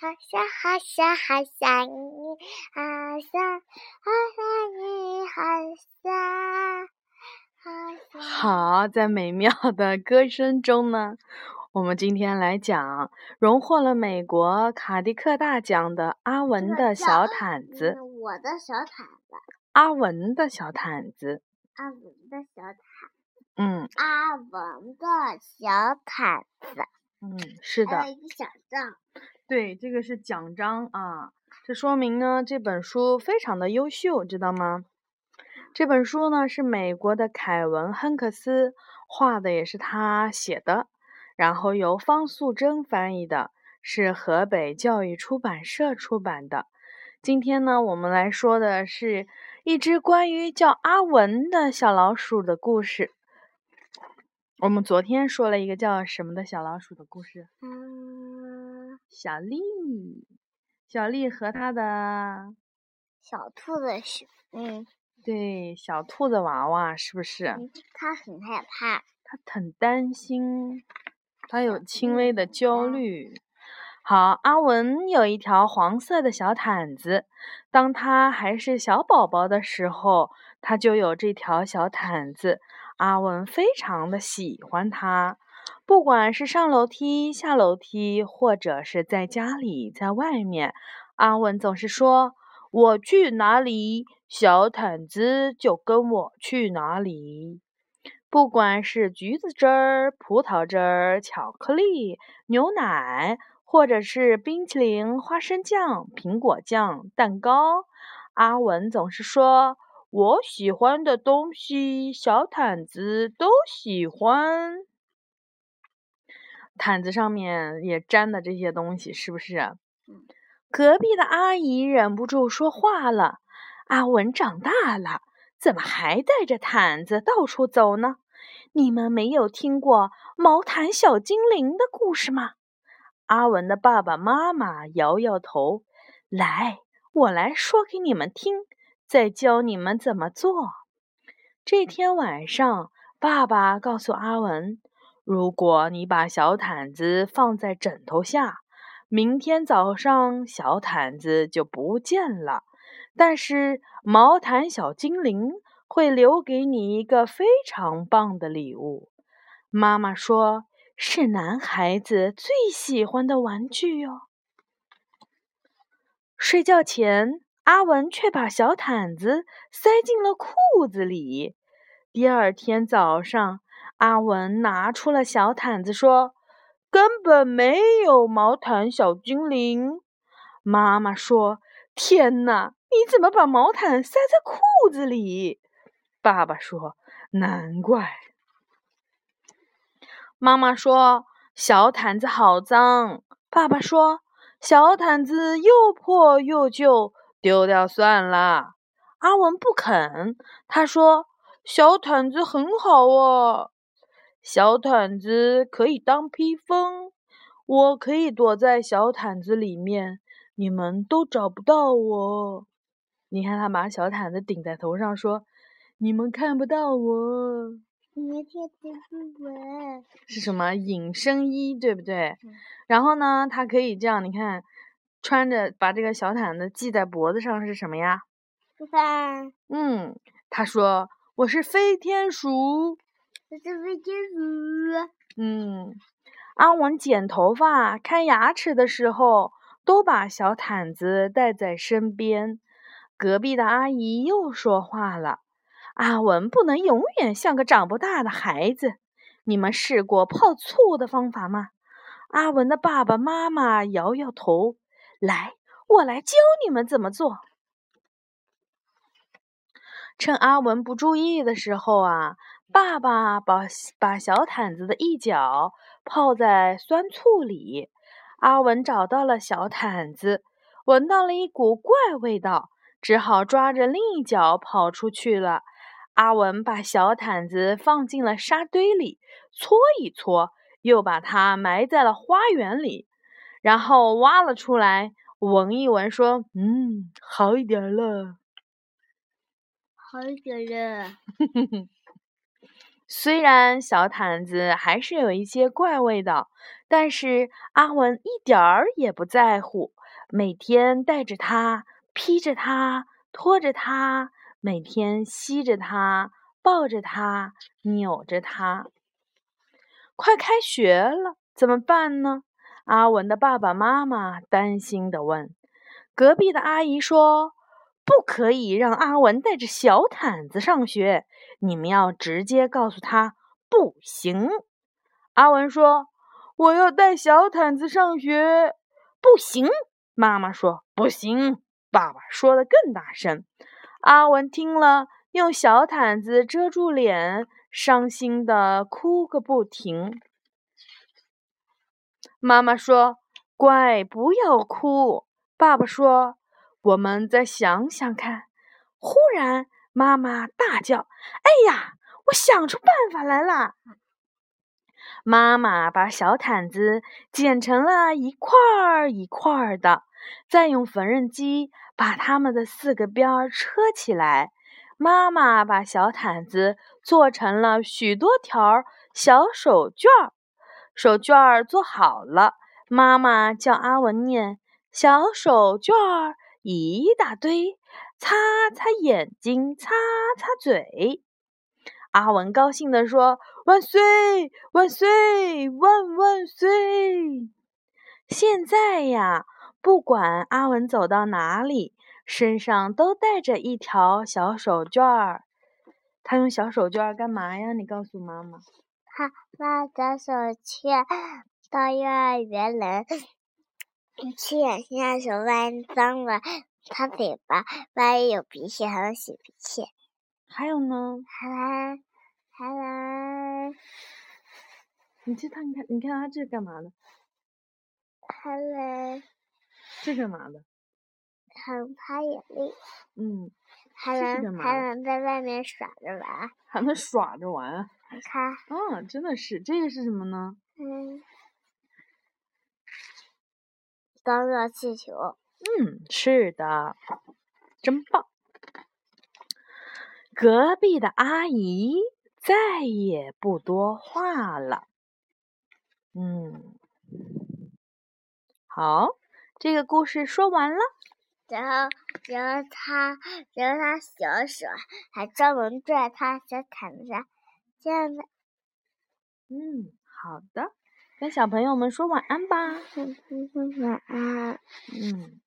好想好想好想你，好想好想你，好想好想。好，在美妙的歌声中呢，我们今天来讲荣获了美国卡迪克大奖的阿文的小毯子。嗯我的小毯子，阿文的小毯子，阿文的小毯，嗯阿文的小毯子，嗯，是的还，有一个小账。对，这个是奖章啊，这说明呢这本书非常的优秀，知道吗？这本书呢是美国的凯文·亨克斯画的，也是他写的，然后由方素珍翻译的，是河北教育出版社出版的。今天呢，我们来说的是一只关于叫阿文的小老鼠的故事。我们昨天说了一个叫什么的小老鼠的故事。嗯，小丽，小丽和她的小兔子是，嗯，对小兔子娃娃是不是？他很害怕。他很担心，他有轻微的焦虑。好，阿文有一条黄色的小毯子，当他还是小宝宝的时候，他就有这条小毯子。阿文非常的喜欢它，不管是上楼梯、下楼梯，或者是在家里、在外面，阿文总是说：“我去哪里，小毯子就跟我去哪里。”不管是橘子汁儿、葡萄汁儿、巧克力、牛奶，或者是冰淇淋、花生酱、苹果酱、蛋糕，阿文总是说：“我喜欢的东西，小毯子都喜欢。”毯子上面也粘的这些东西，是不是？嗯隔壁的阿姨忍不住说话了：“阿文长大了，怎么还带着毯子到处走呢？你们没有听过毛毯小精灵的故事吗？”阿文的爸爸妈妈摇摇头：“来，我来说给你们听，再教你们怎么做。”这天晚上，爸爸告诉阿文：“如果你把小毯子放在枕头下，明天早上小毯子就不见了。但是毛毯小精灵会留给你一个非常棒的礼物。”妈妈说：“是男孩子最喜欢的玩具哟。”睡觉前，阿文却把小毯子塞进了裤子里。第二天早上，阿文拿出了小毯子，说：“根本没有毛毯小精灵。”妈妈说：“天哪，你怎么把毛毯塞在裤子里？”爸爸说：“难怪。”妈妈说：“小毯子好脏。”爸爸说：“小毯子又破又旧，丢掉算了。”阿文不肯，他说：“小毯子很好哦，小毯子可以当披风，我可以躲在小毯子里面，你们都找不到我。”你看，他把小毯子顶在头上，说：“你们看不到我。”你们贴的不稳。是什么隐身衣，对不对？嗯然后呢，它可以这样，你看，穿着把这个小毯子系在脖子上是什么呀？吃饭，嗯，他说我是飞天鼠。这是飞机鼠。嗯，阿文剪头发、看牙齿的时候，都把小毯子带在身边。隔壁的阿姨又说话了：“阿文不能永远像个长不大的孩子。你们试过泡醋的方法吗？”阿文的爸爸妈妈摇摇头：“来，我来教你们怎么做。”趁阿文不注意的时候啊，爸爸把把小毯子的一角泡在酸醋里。阿文找到了小毯子，闻到了一股怪味道，只好抓着另一角跑出去了。阿文把小毯子放进了沙堆里，搓一搓，又把它埋在了花园里，然后挖了出来，闻一闻，说：“嗯，好一点了。”好一点了。虽然小毯子还是有一些怪味道，但是阿文一点儿也不在乎，每天带着它，披着它，拖着它，每天吸着它，抱着它，扭着它。快开学了，怎么办呢？阿文的爸爸妈妈担心地问。隔壁的阿姨说：“不可以让阿文带着小毯子上学，你们要直接告诉他不行。”阿文说：“我要带小毯子上学，不行。”妈妈说：“不行。”爸爸说的更大声。阿文听了，用小毯子遮住脸，伤心的哭个不停。妈妈说：“乖，不要哭。”爸爸说：“我们再想想看。”忽然，妈妈大叫：“哎呀，我想出办法来了！”妈妈把小毯子剪成了一块儿一块儿的，再用缝纫机把它们的四个边儿车起来。妈妈把小毯子做成了许多条小手绢儿。手绢儿做好了，妈妈叫阿文念小手绢儿一大堆，擦擦眼睛，擦擦嘴。阿文高兴地说：“万岁，万岁，万万岁！”现在呀，不管阿文走到哪里，身上都带着一条小手绢儿。他用小手绢儿干嘛呀？你告诉妈妈。他拿着手绢到幼儿园来，去眼下手万一脏了，他嘴巴万一有鼻血还能擤鼻涕。还有呢？还能还能，你去看看，你看他这干嘛的？还能这干嘛的？还能擦眼泪。嗯，还能还能在外面耍着玩。还能耍着玩。你看。嗯，真的是，这个是什么呢？嗯，当热气球。嗯，是的，真棒。隔壁的阿姨再也不多话了。嗯，好，这个故事说完了。然后，然后他，然后他小手还专门拽他小毯子上，这样的。嗯，好的，跟小朋友们说晚安吧。晚安。嗯。